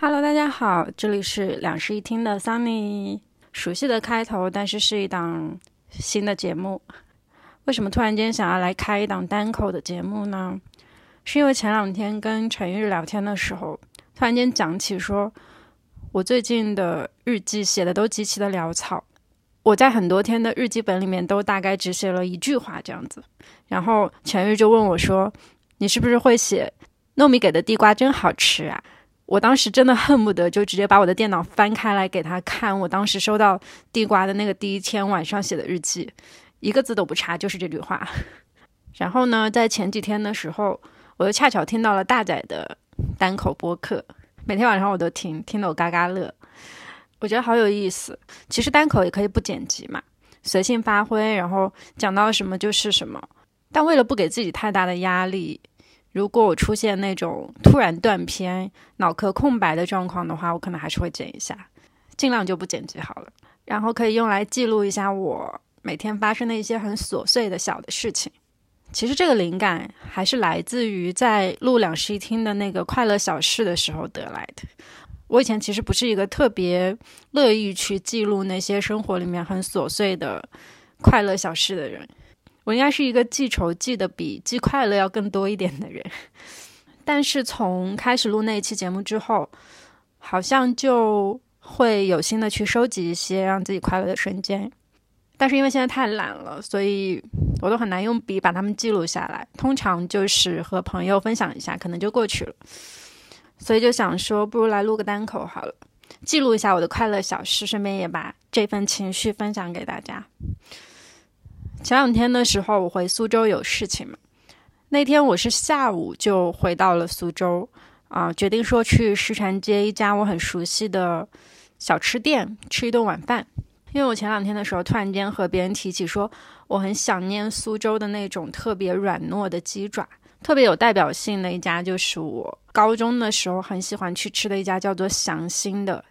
Hello，大家好，这里是两室一厅的 Sunny。熟悉的开头，但是是一档新的节目。为什么突然间想要来开一档单口的节目呢？是因为前两天跟陈玉聊天的时候，突然间讲起说，我最近的日记写的都极其的潦草。我在很多天的日记本里面都大概只写了一句话这样子。然后陈玉就问我说：“你是不是会写糯米给的地瓜真好吃啊？”我当时真的恨不得就直接把我的电脑翻开来给他看，我当时收到地瓜的那个第一天晚上写的日记，一个字都不差，就是这句话。然后呢，在前几天的时候，我又恰巧听到了大仔的单口播客，每天晚上我都听，听得我嘎嘎乐，我觉得好有意思。其实单口也可以不剪辑嘛，随性发挥，然后讲到什么就是什么。但为了不给自己太大的压力。如果我出现那种突然断片、脑壳空白的状况的话，我可能还是会剪一下，尽量就不剪辑好了。然后可以用来记录一下我每天发生的一些很琐碎的小的事情。其实这个灵感还是来自于在录两室一厅的那个快乐小事的时候得来的。我以前其实不是一个特别乐意去记录那些生活里面很琐碎的快乐小事的人。我应该是一个记仇记得比记快乐要更多一点的人，但是从开始录那一期节目之后，好像就会有心的去收集一些让自己快乐的瞬间。但是因为现在太懒了，所以我都很难用笔把它们记录下来。通常就是和朋友分享一下，可能就过去了。所以就想说，不如来录个单口好了，记录一下我的快乐小事，顺便也把这份情绪分享给大家。前两天的时候，我回苏州有事情嘛。那天我是下午就回到了苏州，啊，决定说去石泉街一家我很熟悉的小吃店吃一顿晚饭。因为我前两天的时候突然间和别人提起说，我很想念苏州的那种特别软糯的鸡爪，特别有代表性的一家就是我高中的时候很喜欢去吃的一家叫做祥兴的。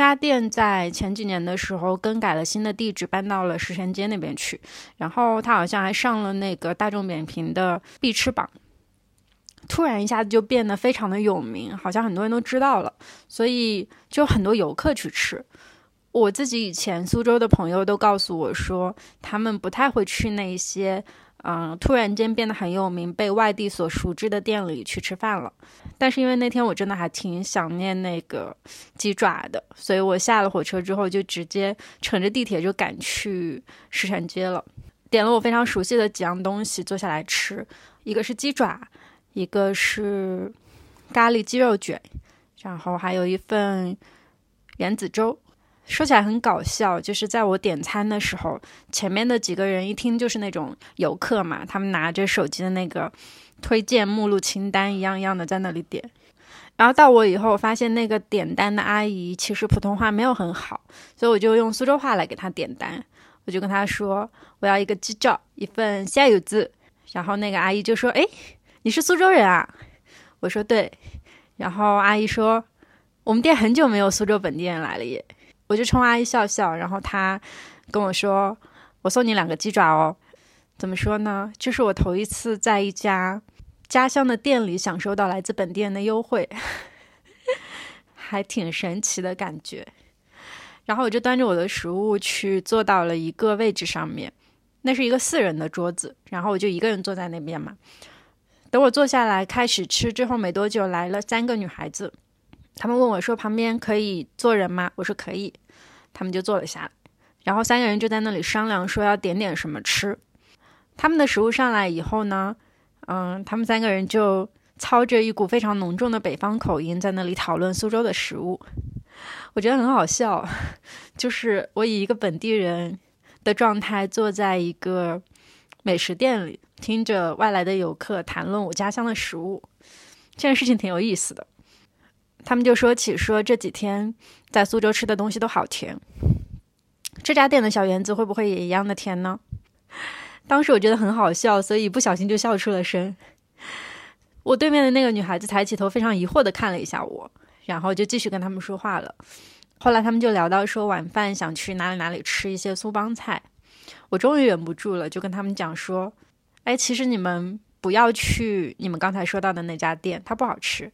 店那家店在前几年的时候更改了新的地址，搬到了石泉街那边去。然后他好像还上了那个大众点评的必吃榜，突然一下子就变得非常的有名，好像很多人都知道了，所以就很多游客去吃。我自己以前苏州的朋友都告诉我说，他们不太会去那些。嗯，突然间变得很有名、被外地所熟知的店里去吃饭了。但是因为那天我真的还挺想念那个鸡爪的，所以我下了火车之后就直接乘着地铁就赶去石泉街了，点了我非常熟悉的几样东西，坐下来吃。一个是鸡爪，一个是咖喱鸡肉卷，然后还有一份莲子粥。说起来很搞笑，就是在我点餐的时候，前面的几个人一听就是那种游客嘛，他们拿着手机的那个推荐目录清单一样一样的在那里点。然后到我以后，发现那个点单的阿姨其实普通话没有很好，所以我就用苏州话来给她点单。我就跟她说我要一个鸡爪，一份虾油子。然后那个阿姨就说：“哎，你是苏州人啊？”我说：“对。”然后阿姨说：“我们店很久没有苏州本地人来了耶。”我就冲阿姨笑笑，然后她跟我说：“我送你两个鸡爪哦。”怎么说呢？这是我头一次在一家家乡的店里享受到来自本地人的优惠，还挺神奇的感觉。然后我就端着我的食物去坐到了一个位置上面，那是一个四人的桌子，然后我就一个人坐在那边嘛。等我坐下来开始吃之后没多久，来了三个女孩子。他们问我说：“旁边可以坐人吗？”我说：“可以。”他们就坐了下来，然后三个人就在那里商量说要点点什么吃。他们的食物上来以后呢，嗯，他们三个人就操着一股非常浓重的北方口音在那里讨论苏州的食物。我觉得很好笑，就是我以一个本地人的状态坐在一个美食店里，听着外来的游客谈论我家乡的食物，这件事情挺有意思的。他们就说起说这几天在苏州吃的东西都好甜，这家店的小圆子会不会也一样的甜呢？当时我觉得很好笑，所以不小心就笑出了声。我对面的那个女孩子抬起头，非常疑惑的看了一下我，然后就继续跟他们说话了。后来他们就聊到说晚饭想去哪里哪里吃一些苏帮菜，我终于忍不住了，就跟他们讲说：“哎，其实你们不要去你们刚才说到的那家店，它不好吃。”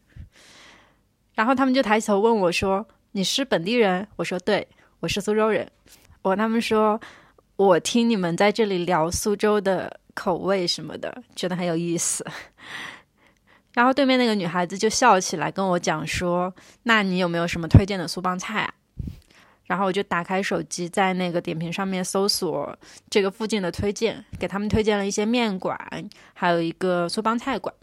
然后他们就抬起头问我说：“你是本地人？”我说：“对，我是苏州人。”我他们说：“我听你们在这里聊苏州的口味什么的，觉得很有意思。”然后对面那个女孩子就笑起来，跟我讲说：“那你有没有什么推荐的苏帮菜啊？”然后我就打开手机，在那个点评上面搜索这个附近的推荐，给他们推荐了一些面馆，还有一个苏帮菜馆。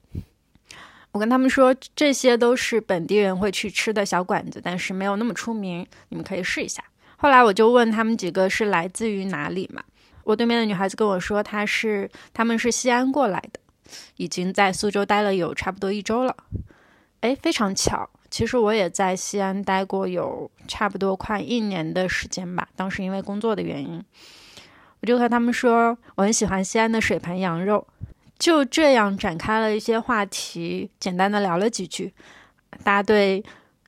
我跟他们说，这些都是本地人会去吃的小馆子，但是没有那么出名，你们可以试一下。后来我就问他们几个是来自于哪里嘛？我对面的女孩子跟我说，她是他们是西安过来的，已经在苏州待了有差不多一周了。哎，非常巧。其实我也在西安待过有差不多快一年的时间吧，当时因为工作的原因，我就和他们说我很喜欢西安的水盆羊肉，就这样展开了一些话题，简单的聊了几句，大家对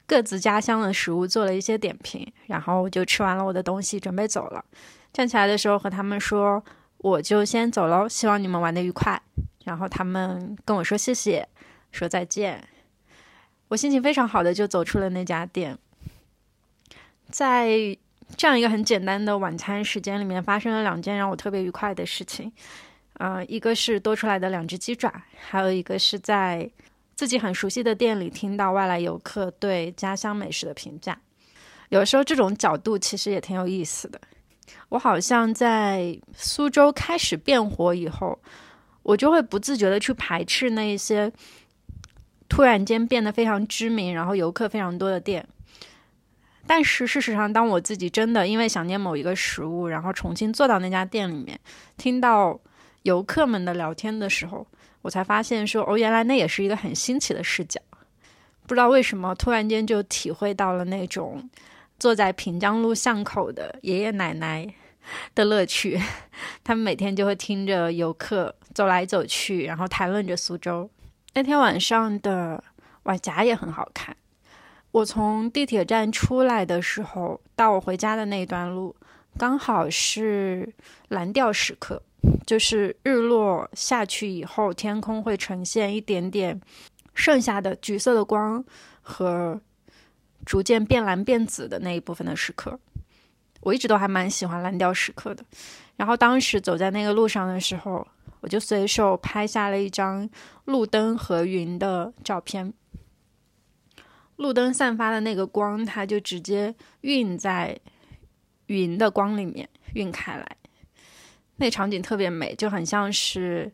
各自家乡的食物做了一些点评，然后我就吃完了我的东西，准备走了，站起来的时候和他们说我就先走喽，希望你们玩的愉快，然后他们跟我说谢谢，说再见。我心情非常好的就走出了那家店，在这样一个很简单的晚餐时间里面，发生了两件让我特别愉快的事情。呃，一个是多出来的两只鸡爪，还有一个是在自己很熟悉的店里听到外来游客对家乡美食的评价。有时候这种角度其实也挺有意思的。我好像在苏州开始变火以后，我就会不自觉的去排斥那一些。突然间变得非常知名，然后游客非常多的店。但是事实上，当我自己真的因为想念某一个食物，然后重新坐到那家店里面，听到游客们的聊天的时候，我才发现说，哦，原来那也是一个很新奇的视角。不知道为什么，突然间就体会到了那种坐在平江路巷口的爷爷奶奶的乐趣。他们每天就会听着游客走来走去，然后谈论着苏州。那天晚上的晚霞也很好看。我从地铁站出来的时候，到我回家的那段路，刚好是蓝调时刻，就是日落下去以后，天空会呈现一点点剩下的橘色的光和逐渐变蓝变紫的那一部分的时刻。我一直都还蛮喜欢蓝调时刻的。然后当时走在那个路上的时候。我就随手拍下了一张路灯和云的照片。路灯散发的那个光，它就直接晕在云的光里面，晕开来。那场景特别美，就很像是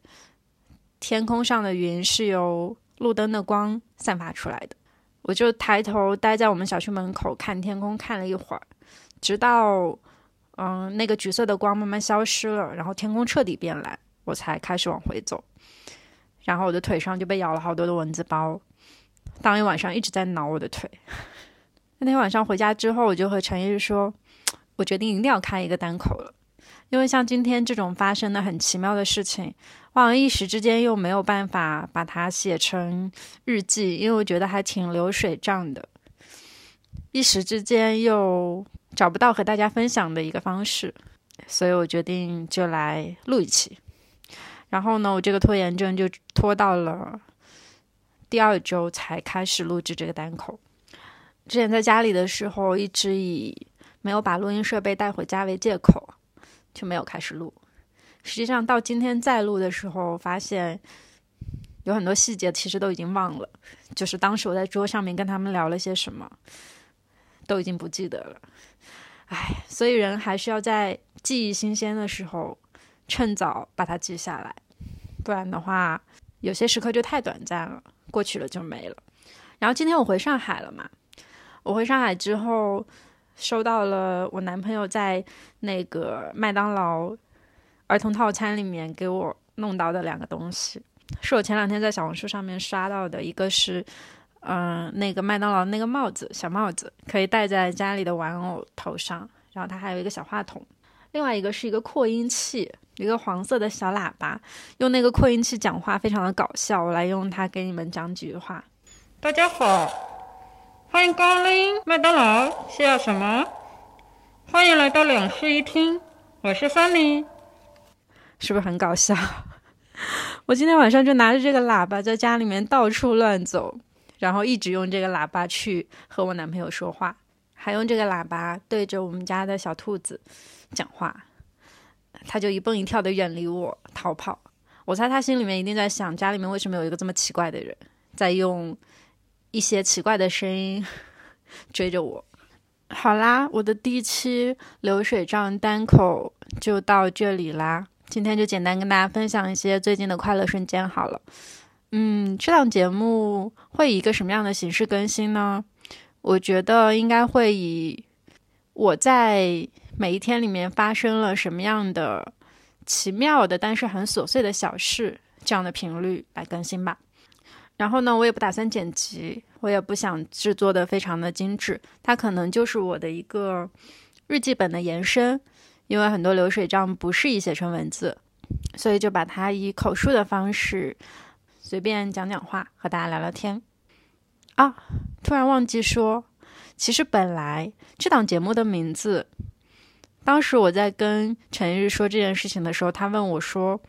天空上的云是由路灯的光散发出来的。我就抬头待在我们小区门口看天空，看了一会儿，直到嗯那个橘色的光慢慢消失了，然后天空彻底变蓝。我才开始往回走，然后我的腿上就被咬了好多的蚊子包，当一晚上一直在挠我的腿。那天晚上回家之后，我就和陈毅说，我决定一定要开一个单口了，因为像今天这种发生的很奇妙的事情，我好像一时之间又没有办法把它写成日记，因为我觉得还挺流水账的，一时之间又找不到和大家分享的一个方式，所以我决定就来录一期。然后呢，我这个拖延症就拖到了第二周才开始录制这个单口。之前在家里的时候，一直以没有把录音设备带回家为借口，就没有开始录。实际上到今天再录的时候，发现有很多细节其实都已经忘了，就是当时我在桌上面跟他们聊了些什么，都已经不记得了。唉，所以人还是要在记忆新鲜的时候。趁早把它记下来，不然的话，有些时刻就太短暂了，过去了就没了。然后今天我回上海了嘛，我回上海之后，收到了我男朋友在那个麦当劳儿童套餐里面给我弄到的两个东西，是我前两天在小红书上面刷到的，一个是，嗯，那个麦当劳那个帽子，小帽子，可以戴在家里的玩偶头上，然后它还有一个小话筒，另外一个是一个扩音器。一个黄色的小喇叭，用那个扩音器讲话非常的搞笑。我来用它给你们讲几句话。大家好，欢迎光临麦当劳，需要什么？欢迎来到两室一厅，我是森林是不是很搞笑？我今天晚上就拿着这个喇叭在家里面到处乱走，然后一直用这个喇叭去和我男朋友说话，还用这个喇叭对着我们家的小兔子讲话，他就一蹦一跳的远离我逃跑。我猜他心里面一定在想，家里面为什么有一个这么奇怪的人，在用一些奇怪的声音 追着我。好啦，我的第一期流水账单口就到这里啦。今天就简单跟大家分享一些最近的快乐瞬间好了。嗯，这档节目会以一个什么样的形式更新呢？我觉得应该会以我在每一天里面发生了什么样的奇妙的，但是很琐碎的小事这样的频率来更新吧。然后呢，我也不打算剪辑，我也不想制作的非常的精致，它可能就是我的一个日记本的延伸。因为很多流水账不适宜写成文字，所以就把它以口述的方式随便讲讲话，和大家聊聊天。啊，突然忘记说，其实本来这档节目的名字，当时我在跟陈玉说这件事情的时候，他问我说：“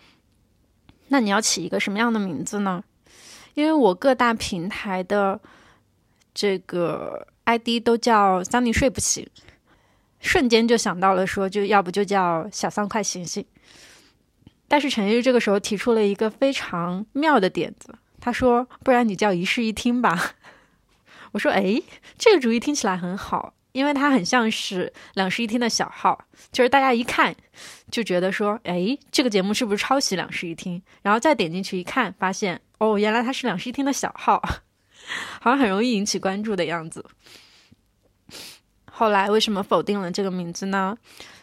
那你要起一个什么样的名字呢？”因为我各大平台的这个 ID 都叫“桑尼睡不醒”。瞬间就想到了，说就要不就叫小桑快醒醒。但是陈玉这个时候提出了一个非常妙的点子，他说：“不然你叫一室一厅吧。”我说：“哎，这个主意听起来很好，因为它很像是两室一厅的小号，就是大家一看就觉得说，哎，这个节目是不是抄袭两室一厅？然后再点进去一看，发现哦，原来他是两室一厅的小号，好像很容易引起关注的样子。”后来为什么否定了这个名字呢？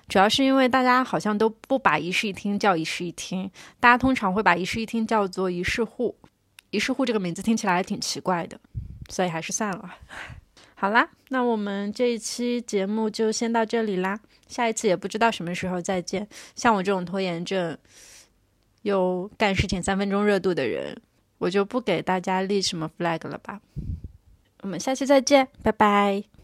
主要是因为大家好像都不把一室一厅叫一室一厅，大家通常会把一室一厅叫做一室户。一室户这个名字听起来还挺奇怪的，所以还是算了。好啦，那我们这一期节目就先到这里啦，下一次也不知道什么时候再见。像我这种拖延症又干事情三分钟热度的人，我就不给大家立什么 flag 了吧。我们下期再见，拜拜。